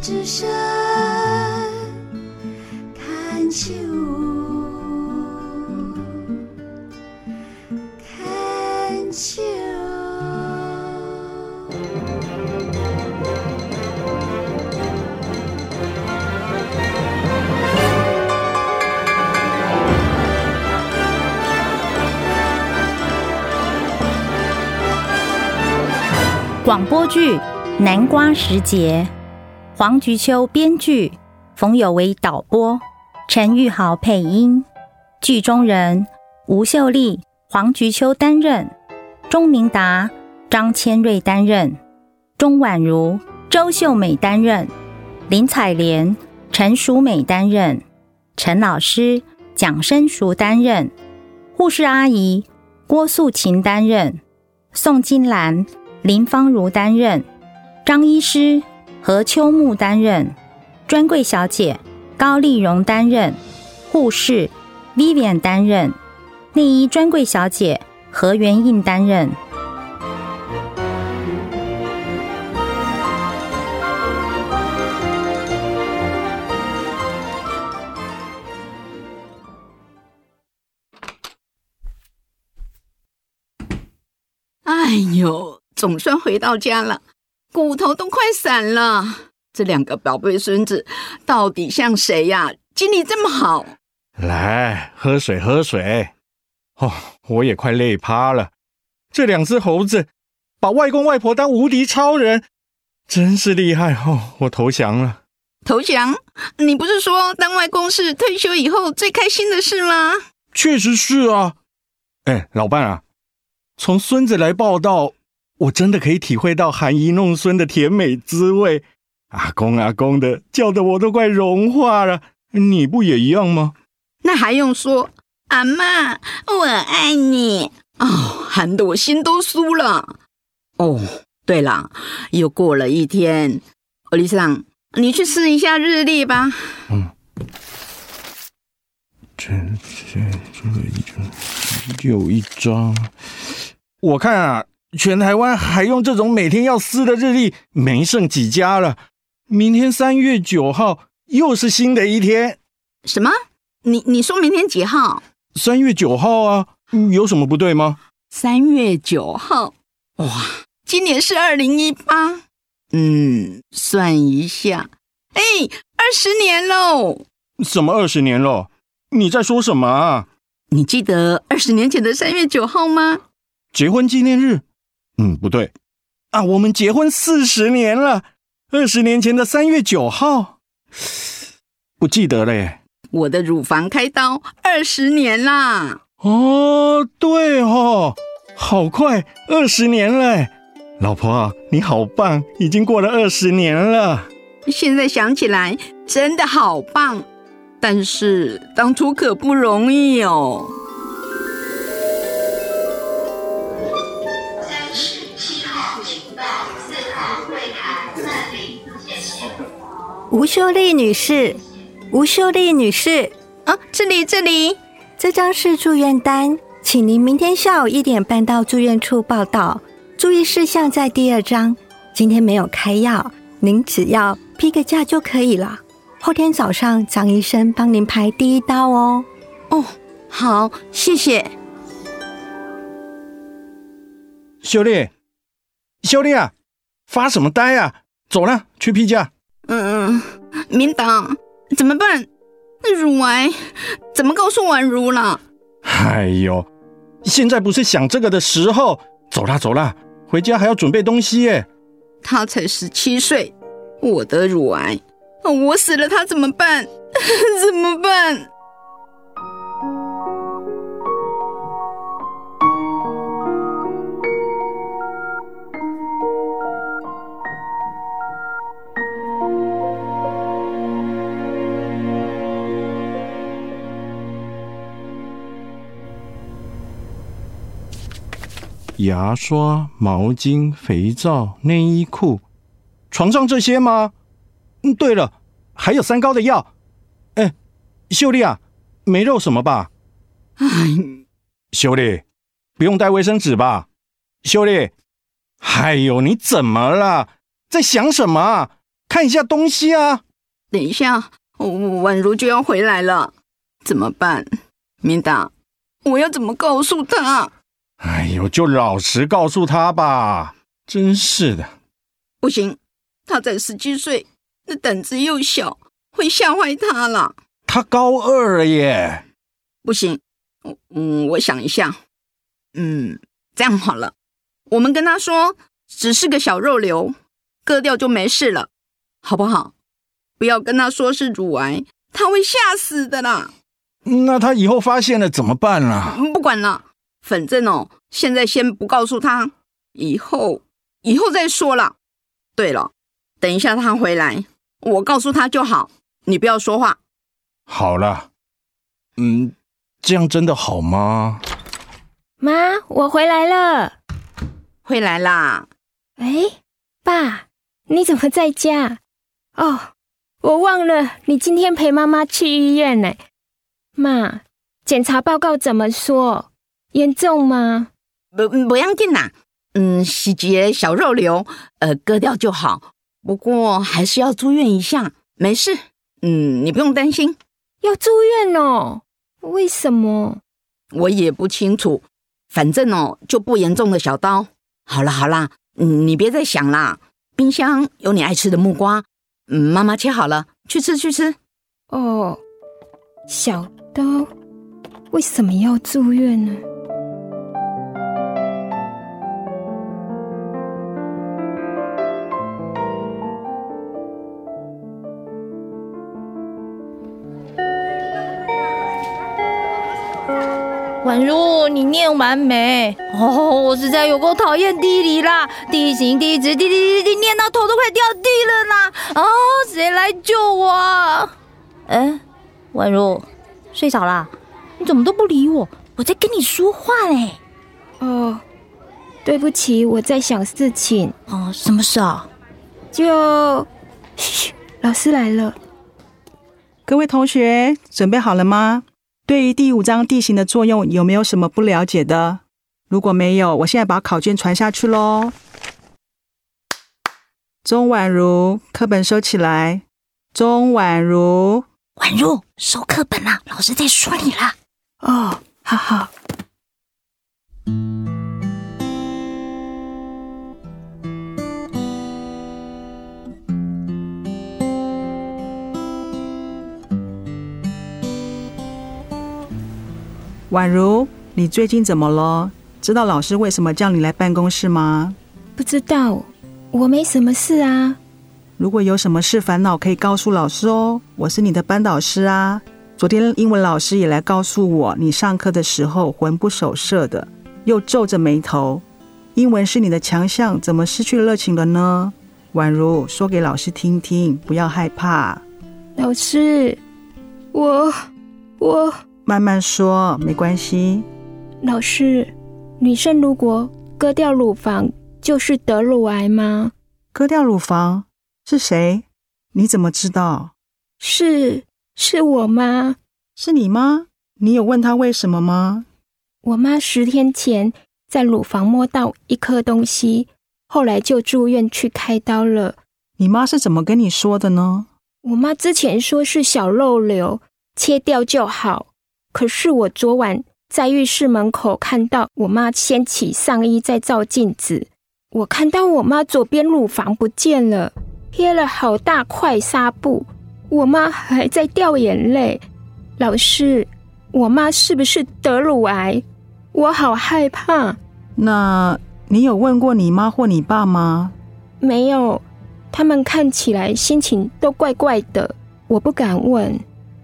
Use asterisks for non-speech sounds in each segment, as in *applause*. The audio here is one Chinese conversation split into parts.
之声看秋，看秋。广播剧《南瓜时节》，黄菊秋编剧，冯有为导播，陈玉豪配音。剧中人吴秀丽、黄菊秋担任，钟明达、张千瑞担任，钟婉如、周秀美担任，林彩莲、陈淑美担任，陈老师蒋生淑担任，护士阿姨郭素琴担任，宋金兰。林芳如担任，张医师何秋木担任，专柜小姐高丽蓉担任，护士 Vivian 担任，内衣专柜小姐何元印担任。哎呦，总算回到家了，骨头都快散了。这两个宝贝孙子到底像谁呀？精力这么好。来，喝水，喝水。哦，我也快累趴了。这两只猴子把外公外婆当无敌超人，真是厉害哦！我投降了。投降？你不是说当外公是退休以后最开心的事吗？确实是啊。哎，老伴啊，从孙子来报道，我真的可以体会到含饴弄孙的甜美滋味。阿公阿公的叫的我都快融化了，你不也一样吗？那还用说？阿妈，我爱你哦，喊得我心都酥了。哦，对了，又过了一天，欧丽桑，你去试一下日历吧。嗯，这这这一张又一张，我看啊，全台湾还用这种每天要撕的日历，没剩几家了。明天三月九号又是新的一天。什么？你你说明天几号？三月九号啊，有什么不对吗？三月九号，哇，今年是二零一八。嗯，算一下，哎，二十年喽。什么二十年喽？你在说什么啊？你记得二十年前的三月九号吗？结婚纪念日？嗯，不对啊，我们结婚四十年了。二十年前的三月九号，不记得了耶。我的乳房开刀二十年啦！哦，对哦，好快，二十年了。老婆啊，你好棒，已经过了二十年了。现在想起来真的好棒，但是当初可不容易哦。吴秀丽女士，吴秀丽女士，啊，这里这里，这张是住院单，请您明天下午一点半到住院处报到。注意事项在第二章。今天没有开药，您只要批个假就可以了。后天早上张医生帮您排第一刀哦。哦，好，谢谢。秀丽，秀丽啊，发什么呆啊？走了，去批假。嗯，明导，怎么办？乳癌怎么告诉婉如了？哎呦，现在不是想这个的时候。走啦，走啦，回家还要准备东西耶。他才十七岁，我的乳癌，我死了他怎么办？*laughs* 怎么办？牙刷、毛巾、肥皂、内衣裤，床上这些吗？嗯，对了，还有三高的药。哎，秀丽啊，没漏什么吧？哎，秀丽，不用带卫生纸吧？秀丽，哎呦，你怎么了？在想什么啊？看一下东西啊。等一下，宛如就要回来了，怎么办？明达，我要怎么告诉他？哎呦，就老实告诉他吧。真是的，不行，他才十七岁，那胆子又小，会吓坏他了。他高二了耶。不行，嗯，我想一下，嗯，这样好了，我们跟他说，只是个小肉瘤，割掉就没事了，好不好？不要跟他说是乳癌，他会吓死的啦。那他以后发现了怎么办啦？不管了，反正哦，现在先不告诉他，以后以后再说了。对了，等一下他回来，我告诉他就好，你不要说话。好了，嗯，这样真的好吗？妈，我回来了，回来啦。哎，爸，你怎么在家？哦。我忘了，你今天陪妈妈去医院呢。妈，检查报告怎么说？严重吗？不，不要紧啦。嗯，细节小肉瘤，呃，割掉就好。不过还是要住院一下，没事。嗯，你不用担心。要住院哦？为什么？我也不清楚。反正哦，就不严重的小刀。好啦好啦，嗯，你别再想啦。冰箱有你爱吃的木瓜。嗯，妈妈切好了，去吃去吃。哦，小刀为什么要住院呢？宛如，你念完没？哦，我实在有够讨厌地理啦！地形、地质、地地地地，念到头都快掉地了啦！啊，谁来救我？哎，宛如，睡着啦？你怎么都不理我？我在跟你说话嘞。哦，对不起，我在想事情。哦，什么事啊？就，嘘，老师来了。各位同学，准备好了吗？对于第五章地形的作用，有没有什么不了解的？如果没有，我现在把考卷传下去喽。钟婉如，课本收起来。钟婉如，婉如，收课本啦，老师在说你啦。哦，好好。宛如，你最近怎么了？知道老师为什么叫你来办公室吗？不知道，我没什么事啊。如果有什么事烦恼，可以告诉老师哦。我是你的班导师啊。昨天英文老师也来告诉我，你上课的时候魂不守舍的，又皱着眉头。英文是你的强项，怎么失去热情了呢？宛如，说给老师听听，不要害怕。老师，我我。慢慢说，没关系。老师，女生如果割掉乳房，就是得乳癌吗？割掉乳房是谁？你怎么知道？是是我妈。是你吗？你有问她为什么吗？我妈十天前在乳房摸到一颗东西，后来就住院去开刀了。你妈是怎么跟你说的呢？我妈之前说是小肉瘤，切掉就好。可是我昨晚在浴室门口看到我妈掀起上衣在照镜子，我看到我妈左边乳房不见了，贴了好大块纱布，我妈还在掉眼泪。老师，我妈是不是得乳癌？我好害怕。那你有问过你妈或你爸吗？没有，他们看起来心情都怪怪的，我不敢问。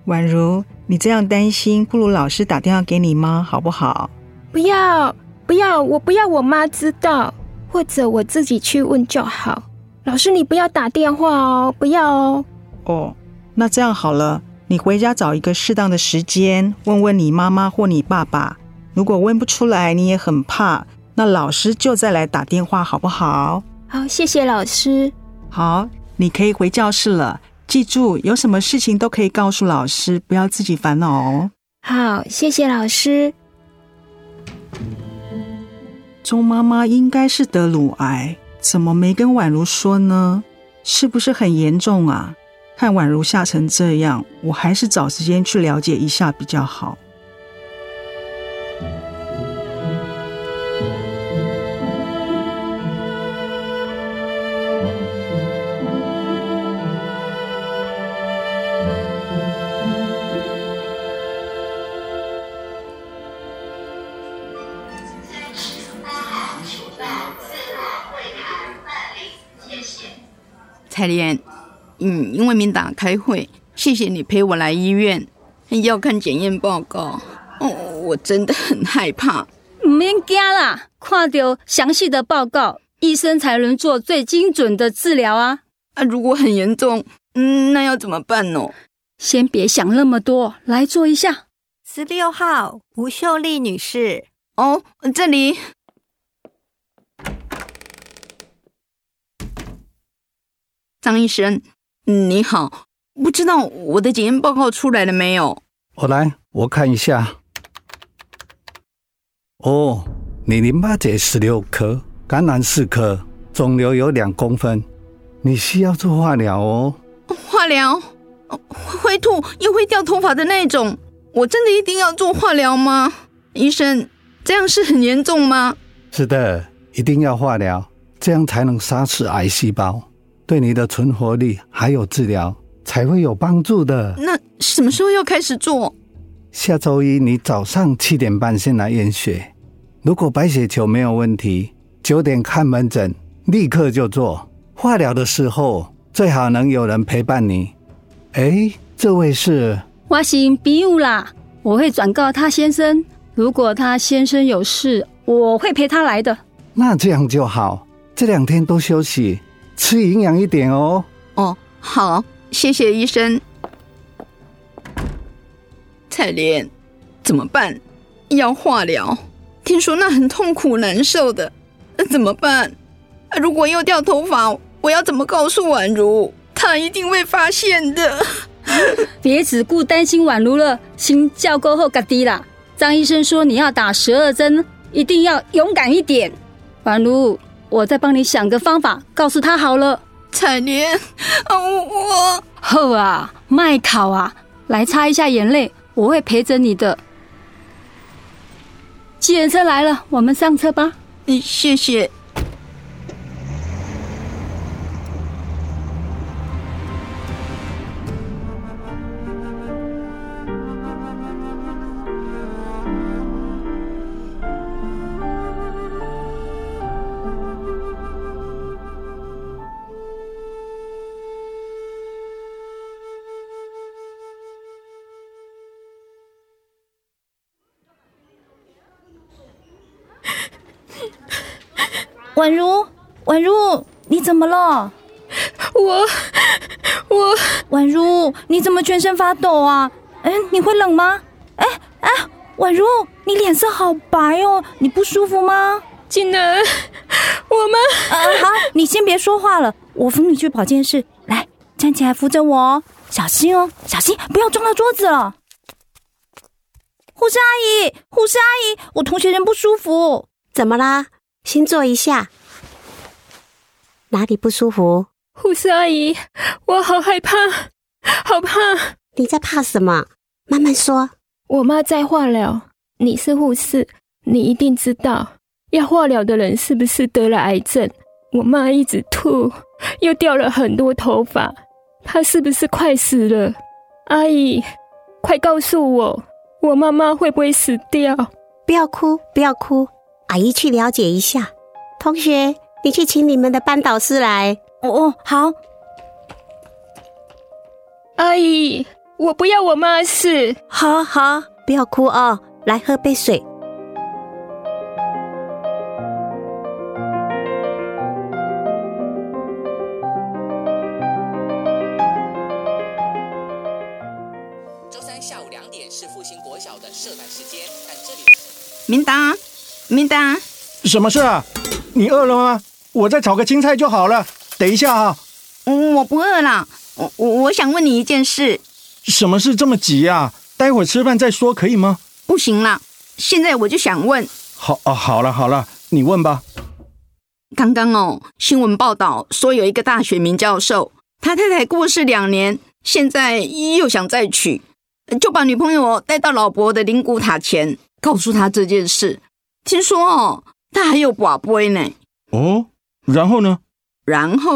宛如。你这样担心，不如老师打电话给你妈好不好？不要，不要，我不要我妈知道，或者我自己去问就好。老师，你不要打电话哦，不要哦。哦，那这样好了，你回家找一个适当的时间，问问你妈妈或你爸爸。如果问不出来，你也很怕，那老师就再来打电话好不好？好，谢谢老师。好，你可以回教室了。记住，有什么事情都可以告诉老师，不要自己烦恼哦。好，谢谢老师。钟妈妈应该是得乳癌，怎么没跟宛如说呢？是不是很严重啊？看宛如吓成这样，我还是找时间去了解一下比较好。彩莲，嗯，因为明达开会，谢谢你陪我来医院，要看检验报告。哦，我真的很害怕。唔免惊啦，看到详细的报告，医生才能做最精准的治疗啊。啊，如果很严重，嗯，那要怎么办呢？先别想那么多，来坐一下。十六号吴秀丽女士，哦，这里。张医生，嗯你好，不知道我的检验报告出来了没有？我来，我看一下。哦，你淋巴结十六颗，感染四颗，肿瘤有两公分，你需要做化疗哦。化疗，哦会吐又会掉头发的那种，我真的一定要做化疗吗？医生，这样是很严重吗？是的，一定要化疗，这样才能杀死癌细胞，对你的存活率还有治疗才会有帮助的。那什么时候要开始做？下周一你早上七点半先来验血，如果白血球没有问题，九点看门诊，立刻就做。化疗的时候最好能有人陪伴你。哎，这位是我是比武啦，我会转告他先生，如果他先生有事，我会陪他来的。那这样就好，这两天多休息，吃营养一点哦。哦，好，谢谢医生。彩莲，怎么办？要化疗，听说那很痛苦难受的，那怎么办？啊如果又掉头发，我要怎么告诉宛如？她一定会发现的。*laughs* 别只顾担心宛如了，心叫过后嘎低啦。张医生说你要打十二针，一定要勇敢一点。宛如，我再帮你想个方法，告诉他好了。彩莲，啊 *laughs* 我后啊，麦考啊，来擦一下眼泪，我会陪着你的。计程车来了，我们上车吧。嗯谢谢。宛如，宛如，你怎么了？我我宛如，你怎么全身发抖啊？嗯，你会冷吗？哎哎，宛如，你脸色好白哦，你不舒服吗？竟然我们啊，好，你先别说话了，我扶你去保健室。来，站起来扶着我哦，小心哦，小心不要撞到桌子了。护士阿姨，护士阿姨，我同学人不舒服。怎么啦？先坐一下。哪里不舒服？护士阿姨，我好害怕，好怕。你在怕什么？慢慢说。我妈在化疗，你是护士，你一定知道，要化疗的人是不是得了癌症？我妈一直吐，又掉了很多头发，她是不是快死了？阿姨，快告诉我，我妈妈会不会死掉？不要哭，不要哭，阿姨去了解一下。同学，你去请你们的班导师来。哦哦，好，阿姨，我不要我妈死。好好，不要哭哦，来喝杯水。周三下午两点是复兴国小的社团时间，但这里明达，明达，什么事啊？你饿了吗？我再炒个青菜就好了。等一下啊，嗯我不饿了。我我我想问你一件事，什么事这么急啊？待会儿吃饭再说，可以吗？不行啦，现在我就想问，好哦，好了好了，你问吧。刚刚哦，新闻报道说有一个大学名教授，他太太过世两年，现在又想再娶，就把女朋友带到老伯的灵骨塔前，告诉他这件事。听说哦，他还有寡杯呢。哦，然后呢？然后，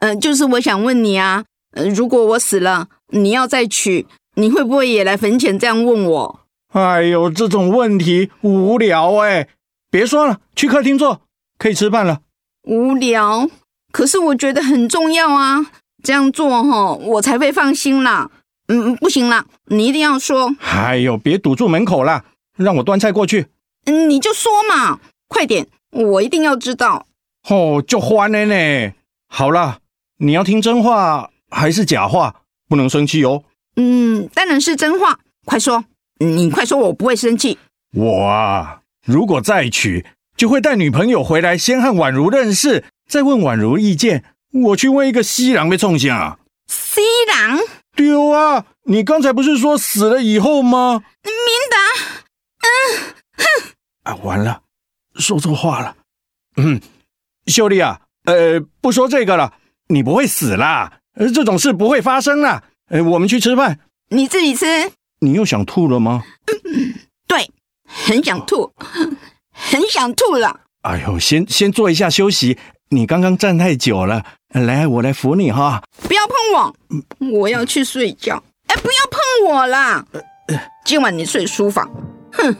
呃，就是我想问你啊，呃，如果我死了，你要再娶，你会不会也来坟前这样问我？哎呦，这种问题无聊哎！别说了，去客厅坐，可以吃饭了。无聊，可是我觉得很重要啊，这样做哈，我才会放心啦。嗯，不行啦，你一定要说。哎呦，别堵住门口啦，让我端菜过去。嗯，你就说嘛，快点，我一定要知道。哦，就欢了呢。好了，你要听真话还是假话？不能生气哦。嗯，当然是真话。快说，你快说，我不会生气。我啊，如果再娶，就会带女朋友回来，先和宛如认识，再问宛如意见。我去问一个西郎被冲下。西郎？丢啊！你刚才不是说死了以后吗？明达，嗯，哼。啊，完了，说错话了。嗯。秀丽啊，呃，不说这个了，你不会死啦，呃，这种事不会发生啦。呃，我们去吃饭，你自己吃。你又想吐了吗？嗯对，很想吐，很想吐了。哎呦，先先坐一下休息，你刚刚站太久了。来，我来扶你哈。不要碰我，我要去睡觉。哎，不要碰我啦。今晚你睡书房。哼。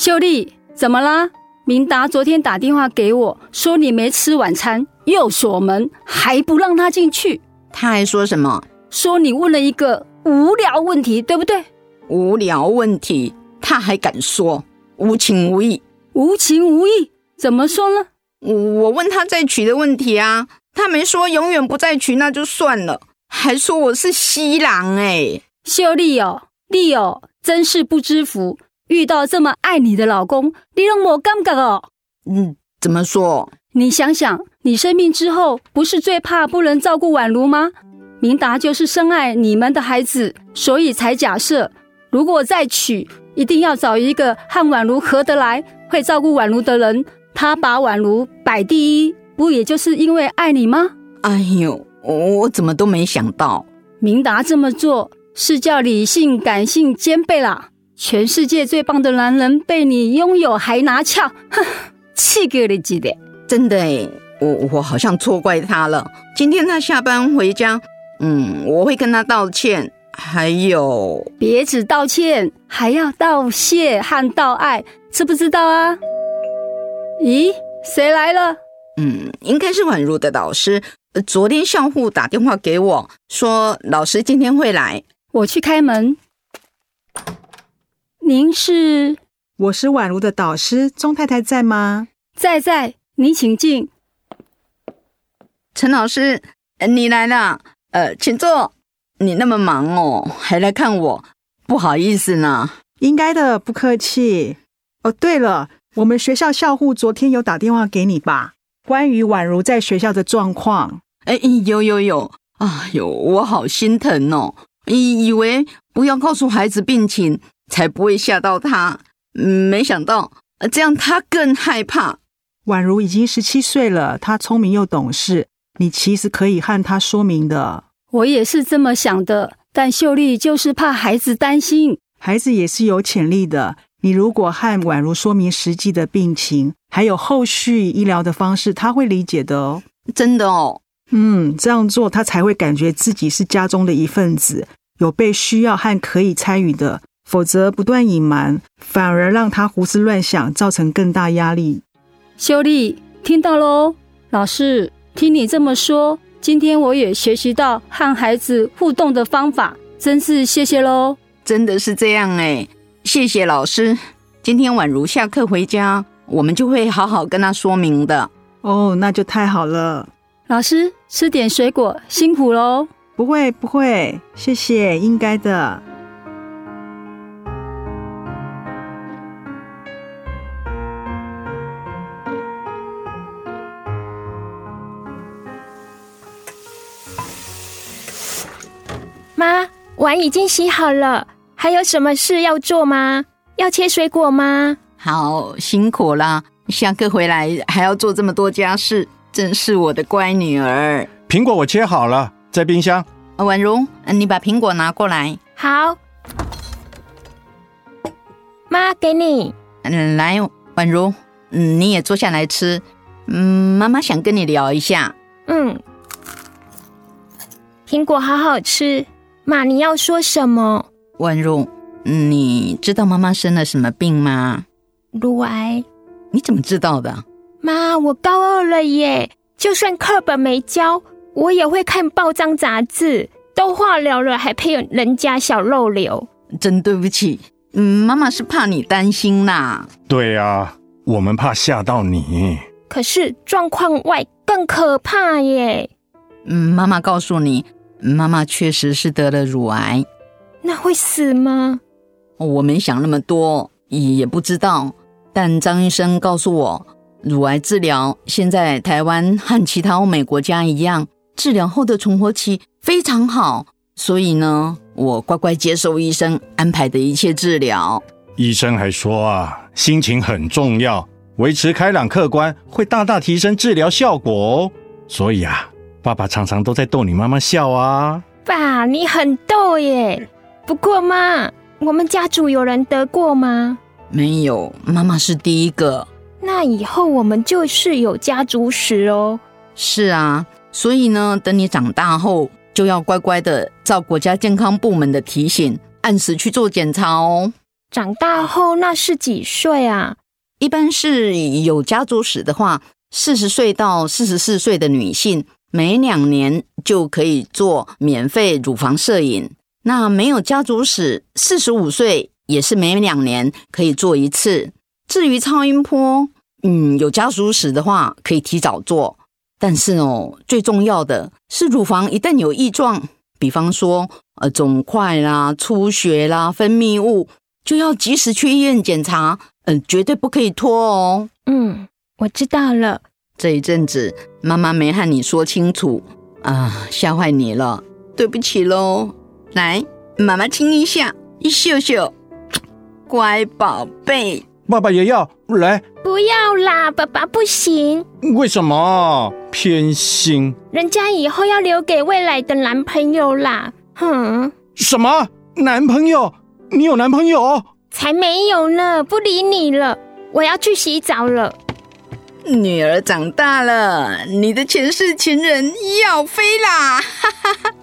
秀丽，怎么啦？明达昨天打电话给我，说你没吃晚餐，又锁门，还不让他进去。他还说什么？说你问了一个无聊问题，对不对？无聊问题，他还敢说无情无义？无情无义？怎么说呢？我问他再娶的问题啊，他没说永远不再娶，那就算了，还说我是西郎哎。秀丽哦，丽哦，真是不知福。遇到这么爱你的老公，你让我尴尬哦。嗯，怎么说？你想想，你生病之后，不是最怕不能照顾宛如吗？明达就是深爱你们的孩子，所以才假设，如果再娶，一定要找一个和宛如合得来、会照顾宛如的人。他把宛如摆第一，不也就是因为爱你吗？哎呦，我怎么都没想到，明达这么做是叫理性感性兼备啦。全世界最棒的男人被你拥有还拿翘，哼，*laughs* 气给你记得。真的哎，我我好像错怪他了。今天他下班回家，嗯，我会跟他道歉。还有，别只道歉，还要道谢和道爱，知不知道啊？咦，谁来了？嗯，应该是宛如的老师。昨天相护打电话给我说，老师今天会来。我去开门。您是？我是宛如的导师钟太太，在吗？在在，您请进。陈老师，你来了，呃，请坐。你那么忙哦，还来看我，不好意思呢。应该的，不客气。哦，对了，我们学校校护昨天有打电话给你吧？关于宛如在学校的状况。哎，有有有。哎呦，我好心疼哦，以以为不要告诉孩子病情。才不会吓到他，嗯没想到这样他更害怕。宛如已经十七岁了，他聪明又懂事，你其实可以和他说明的。我也是这么想的，但秀丽就是怕孩子担心。孩子也是有潜力的，你如果和宛如说明实际的病情，还有后续医疗的方式，他会理解的哦。真的哦，嗯，这样做他才会感觉自己是家中的一份子，有被需要和可以参与的。否则不断隐瞒，反而让他胡思乱想，造成更大压力。秀丽，听到喽？老师，听你这么说，今天我也学习到和孩子互动的方法，真是谢谢喽！真的是这样哎，谢谢老师。今天宛如下课回家，我们就会好好跟他说明的。哦，那就太好了。老师，吃点水果，辛苦喽。不会不会，谢谢，应该的。碗已经洗好了，还有什么事要做吗？要切水果吗？好辛苦啦！下课回来还要做这么多家事，真是我的乖女儿。苹果我切好了，在冰箱。呃婉如，呃你把苹果拿过来。好，妈给你。嗯，来，婉如，嗯，你也坐下来吃。嗯，妈妈想跟你聊一下。嗯，苹果好好吃。妈，你要说什么？婉如，嗯你知道妈妈生了什么病吗？乳癌。你怎么知道的？妈，我高二了耶，就算课本没教，我也会看报章杂志。都化疗了，还骗人家小肉瘤。真对不起，嗯，妈妈是怕你担心啦。对啊，我们怕吓到你。可是状况外更可怕耶，嗯，妈妈告诉你，妈妈确实是得了乳癌。那会死吗？我没想那么多，也不知道。但张医生告诉我，乳癌治疗现在台湾和其他欧美国家一样，治疗后的存活期非常好。所以呢，我乖乖接受医生安排的一切治疗。医生还说啊，心情很重要，维持开朗客观会大大提升治疗效果哦。所以啊，爸爸常常都在逗你妈妈笑啊。爸，你很逗耶。不过妈，我们家族有人得过吗？没有，妈妈是第一个。那以后我们就是有家族史哦。是啊，所以呢，等你长大后，就要乖乖的照国家健康部门的提醒，按时去做检查哦。长大后那是几岁啊？一般是有家族史的话，四十岁到四十四岁的女性，每两年就可以做免费乳房摄影。那没有家族史，四十五岁也是每两年可以做一次。至于超音波，嗯，有家族史的话可以提早做。但是哦，最重要的是乳房一旦有异状，比方说呃肿块啦、出血啦、分泌物，就要及时去医院检查，嗯、绝对不可以拖哦。嗯，我知道了。这一阵子妈妈没和你说清楚啊，吓坏你了，对不起喽。来，妈妈亲一下，一秀秀，乖宝贝。爸爸也要来？不要啦，爸爸不行，为什么？偏心？人家以后要留给未来的男朋友啦。哼，什么男朋友？你有男朋友？才没有呢，不理你了，我要去洗澡了。女儿长大了，你的前世情人要飞啦！哈哈哈。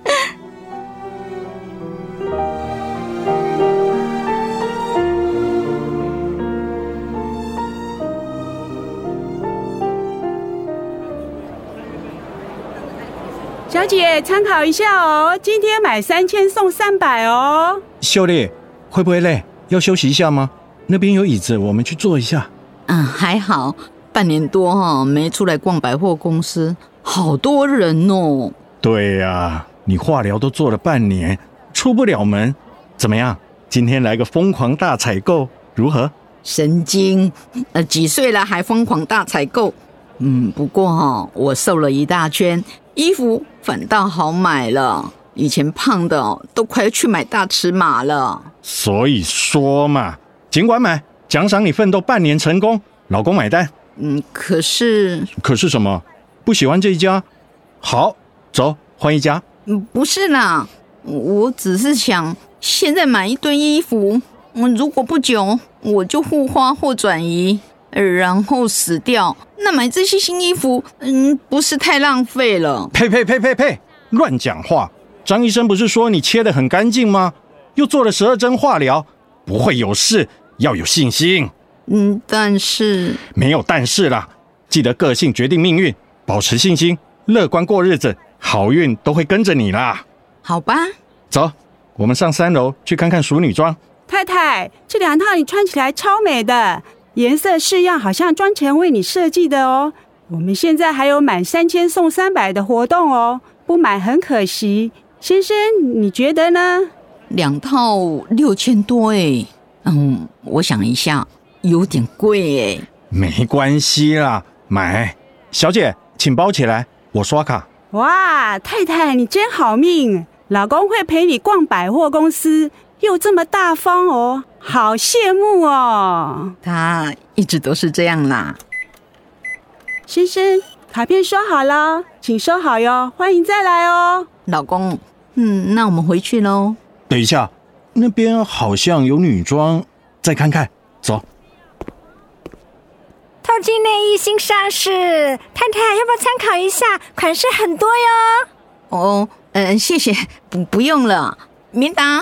小姐，参考一下哦，今天买三千送三百哦。秀丽，会不会累？要休息一下吗？那边有椅子，我们去坐一下。嗯，还好，半年多哈、没出来逛百货公司，好多人哦。对呀、你化疗都做了半年，出不了门，怎么样？今天来个疯狂大采购，如何？神经，呃，几岁了还疯狂大采购？嗯，不过哈、我瘦了一大圈，衣服反倒好买了。以前胖的哦都快去买大尺码了。所以说嘛，尽管买，奖赏你奋斗半年成功，老公买单。嗯，可是，可是什么？不喜欢这一家？好，走，换一家。嗯，不是啦，我只是想现在买一堆衣服，嗯，如果不久我就互花或转移，呃然后死掉，那买这些新衣服，嗯，不是太浪费了？呸呸呸呸呸！乱讲话！张医生不是说你切得很干净吗？又做了十二针化疗，不会有事，要有信心。嗯，但是没有但是啦，记得个性决定命运，保持信心，乐观过日子，好运都会跟着你啦。好吧，走，我们上三楼去看看熟女装。太太，这两套你穿起来超美的，颜色式样好像专程为你设计的哦。我们现在还有满三千送三百的活动哦，不买很可惜。先生，你觉得呢？两套六千多哎，嗯，我想一下，有点贵哎。没关系啦，买。小姐，请包起来，我刷卡。哇，太太你真好命！老公会陪你逛百货公司，又这么大方哦，好羡慕哦。他一直都是这样啦。先生，卡片收好了，请收好哟，欢迎再来哦。老公，嗯，那我们回去喽。等一下，那边好像有女装，再看看，走。透镜内衣新上市，太太要不要参考一下？款式很多哟。哦，嗯，谢谢，不不用了。明达，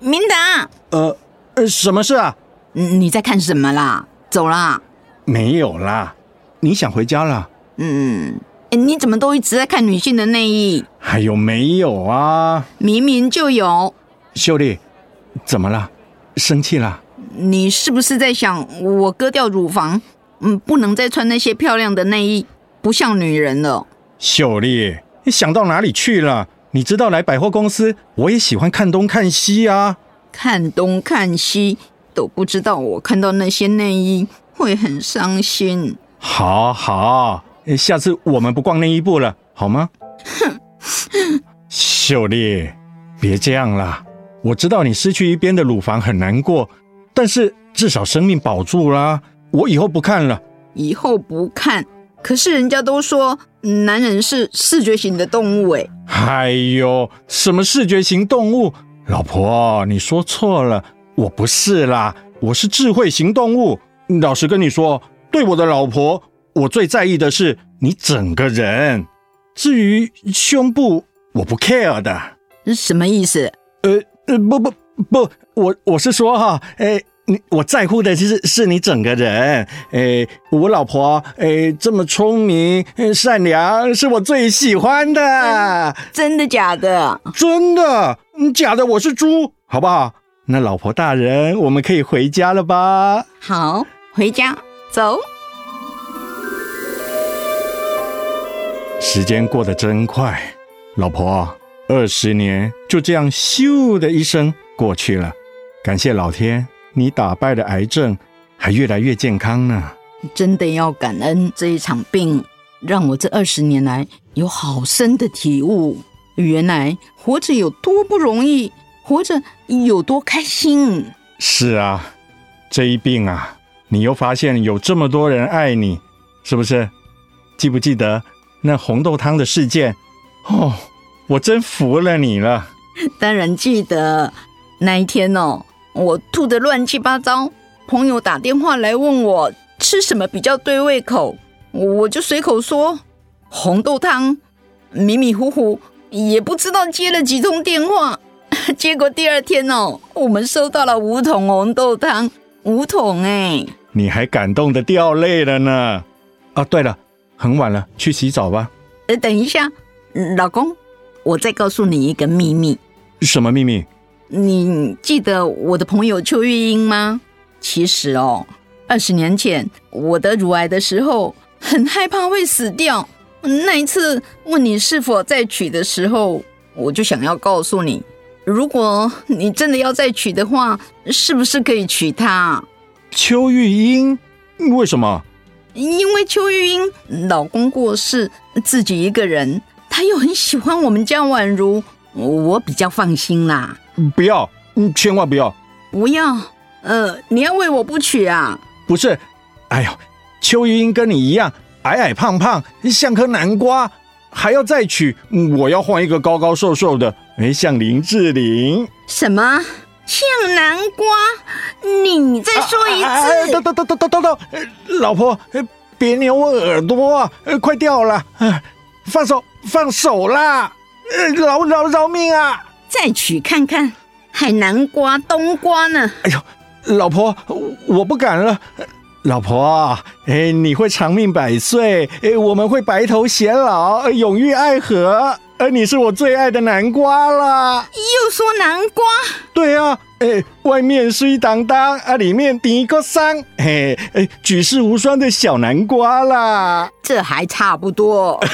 明达，呃呃，什么事啊？你在看什么啦？走啦？没有啦。你想回家了？嗯，你怎么都一直在看女性的内衣？还有没有啊？明明就有。秀丽，怎么了？生气了？你是不是在想我割掉乳房？嗯，不能再穿那些漂亮的内衣，不像女人了。秀丽，你想到哪里去了？你知道来百货公司，我也喜欢看东看西啊。看东看西，都不知道我看到那些内衣会很伤心。好好，下次我们不逛内衣部了，好吗？哼，秀丽，别这样啦。我知道你失去一边的乳房很难过，但是至少生命保住啦。我以后不看了，以后不看。可是人家都说男人是视觉型的动物，哎。哎呦，什么视觉型动物？老婆，你说错了，我不是啦，我是智慧型动物。老实跟你说，对我的老婆，我最在意的是你整个人。至于胸部，我不 care 的。什么意思？呃呃，不不不，我我是说哈，哎。你我在乎的其实是你整个人，诶，我老婆诶这么聪明、善良，是我最喜欢的。真的假的？真的，假的我是猪，好不好？那老婆大人，我们可以回家了吧？好，回家走。时间过得真快，老婆，二十年就这样咻的一声过去了，感谢老天。你打败了癌症，还越来越健康呢。真的要感恩这一场病，让我这二十年来有好深的体悟。原来活着有多不容易，活着有多开心。是啊，这一病啊，你又发现有这么多人爱你，是不是？记不记得那红豆汤的事件？哦，我真服了你了。当然记得那一天哦。我吐得乱七八糟，朋友打电话来问我吃什么比较对胃口，我就随口说红豆汤，迷迷糊糊也不知道接了几通电话，*laughs* 结果第二天哦，我们收到了五桶红豆汤，五桶哎，你还感动的掉泪了呢。啊，对了，很晚了，去洗澡吧。呃，等一下，老公，我再告诉你一个秘密。什么秘密？你记得我的朋友邱玉英吗？其实哦，二十年前我得乳癌的时候，很害怕会死掉。那一次问你是否再娶的时候，我就想要告诉你，如果你真的要再娶的话，是不是可以娶她？邱玉英？为什么？因为邱玉英老公过世，自己一个人，她又很喜欢我们家宛如，我比较放心啦。不要，嗯，千万不要，不要，呃，你要为我不娶啊？不是，哎呦，邱玉英跟你一样矮矮胖胖，像颗南瓜，还要再娶？我要换一个高高瘦瘦的，哎，像林志玲。什么？像南瓜？你再说一次？等等等等等等等，老婆，别扭我耳朵啊！快掉了，放手，放手啦！饶饶饶命啊！再取看看，还南瓜冬瓜呢？哎呦，老婆，我不敢了。老婆，哎，你会长命百岁，哎，我们会白头偕老，永浴爱河。而你是我最爱的南瓜啦！又说南瓜？对啊，哎，外面水当当啊，里面顶一个山，嘿，哎，举世无双的小南瓜啦。这还差不多。*laughs*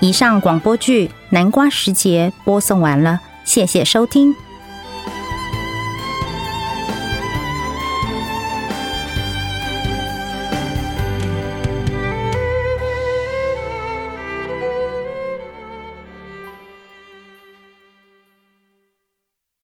以上广播剧《南瓜时节》播送完了，谢谢收听。